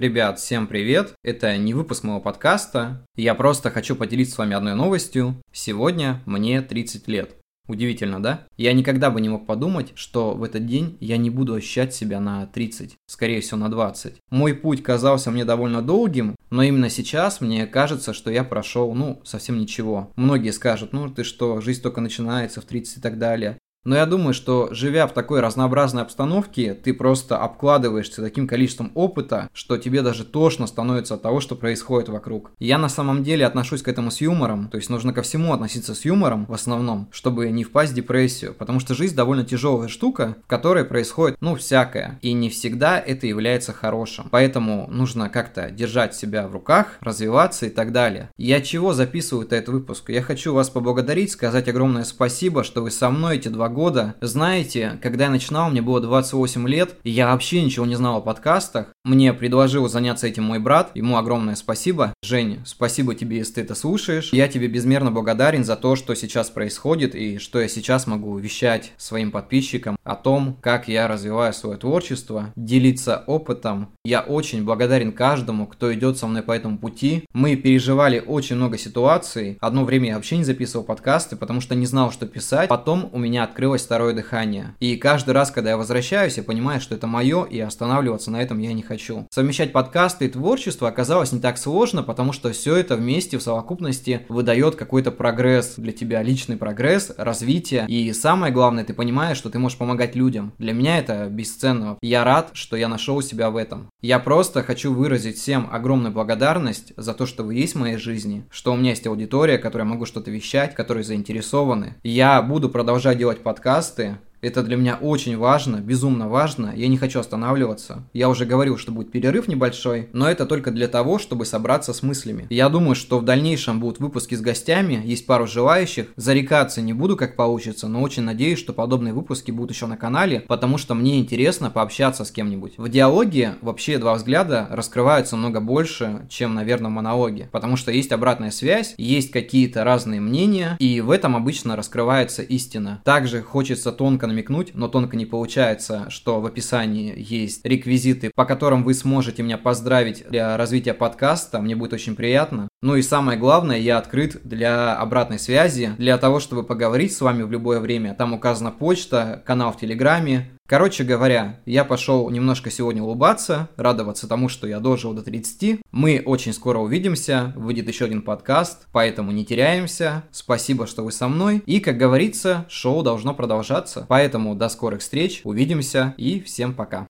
Ребят, всем привет! Это не выпуск моего подкаста. Я просто хочу поделиться с вами одной новостью. Сегодня мне 30 лет. Удивительно, да? Я никогда бы не мог подумать, что в этот день я не буду ощущать себя на 30, скорее всего на 20. Мой путь казался мне довольно долгим, но именно сейчас мне кажется, что я прошел, ну, совсем ничего. Многие скажут, ну ты что, жизнь только начинается в 30 и так далее. Но я думаю, что живя в такой разнообразной обстановке, ты просто обкладываешься таким количеством опыта, что тебе даже тошно становится от того, что происходит вокруг. Я на самом деле отношусь к этому с юмором, то есть нужно ко всему относиться с юмором в основном, чтобы не впасть в депрессию, потому что жизнь довольно тяжелая штука, в которой происходит, ну, всякое, и не всегда это является хорошим. Поэтому нужно как-то держать себя в руках, развиваться и так далее. Я чего записываю этот выпуск? Я хочу вас поблагодарить, сказать огромное спасибо, что вы со мной эти два года. Знаете, когда я начинал, мне было 28 лет, и я вообще ничего не знал о подкастах. Мне предложил заняться этим мой брат, ему огромное спасибо. Женя, спасибо тебе, если ты это слушаешь. Я тебе безмерно благодарен за то, что сейчас происходит и что я сейчас могу вещать своим подписчикам о том, как я развиваю свое творчество, делиться опытом. Я очень благодарен каждому, кто идет со мной по этому пути. Мы переживали очень много ситуаций. Одно время я вообще не записывал подкасты, потому что не знал, что писать. Потом у меня открылось открылось второе дыхание. И каждый раз, когда я возвращаюсь, я понимаю, что это мое, и останавливаться на этом я не хочу. Совмещать подкасты и творчество оказалось не так сложно, потому что все это вместе в совокупности выдает какой-то прогресс для тебя, личный прогресс, развитие. И самое главное, ты понимаешь, что ты можешь помогать людям. Для меня это бесценно. Я рад, что я нашел себя в этом. Я просто хочу выразить всем огромную благодарность за то, что вы есть в моей жизни, что у меня есть аудитория, которая могу что-то вещать, которые заинтересованы. Я буду продолжать делать подкасты, это для меня очень важно, безумно важно. Я не хочу останавливаться. Я уже говорил, что будет перерыв небольшой, но это только для того, чтобы собраться с мыслями. Я думаю, что в дальнейшем будут выпуски с гостями, есть пару желающих. Зарекаться не буду, как получится, но очень надеюсь, что подобные выпуски будут еще на канале, потому что мне интересно пообщаться с кем-нибудь. В диалоге вообще два взгляда раскрываются много больше, чем, наверное, в монологе, потому что есть обратная связь, есть какие-то разные мнения, и в этом обычно раскрывается истина. Также хочется тонко намекнуть, но тонко не получается, что в описании есть реквизиты, по которым вы сможете меня поздравить для развития подкаста. Мне будет очень приятно. Ну и самое главное, я открыт для обратной связи, для того, чтобы поговорить с вами в любое время. Там указана почта, канал в Телеграме, Короче говоря, я пошел немножко сегодня улыбаться, радоваться тому, что я дожил до 30. Мы очень скоро увидимся, выйдет еще один подкаст, поэтому не теряемся. Спасибо, что вы со мной. И, как говорится, шоу должно продолжаться. Поэтому до скорых встреч, увидимся и всем пока.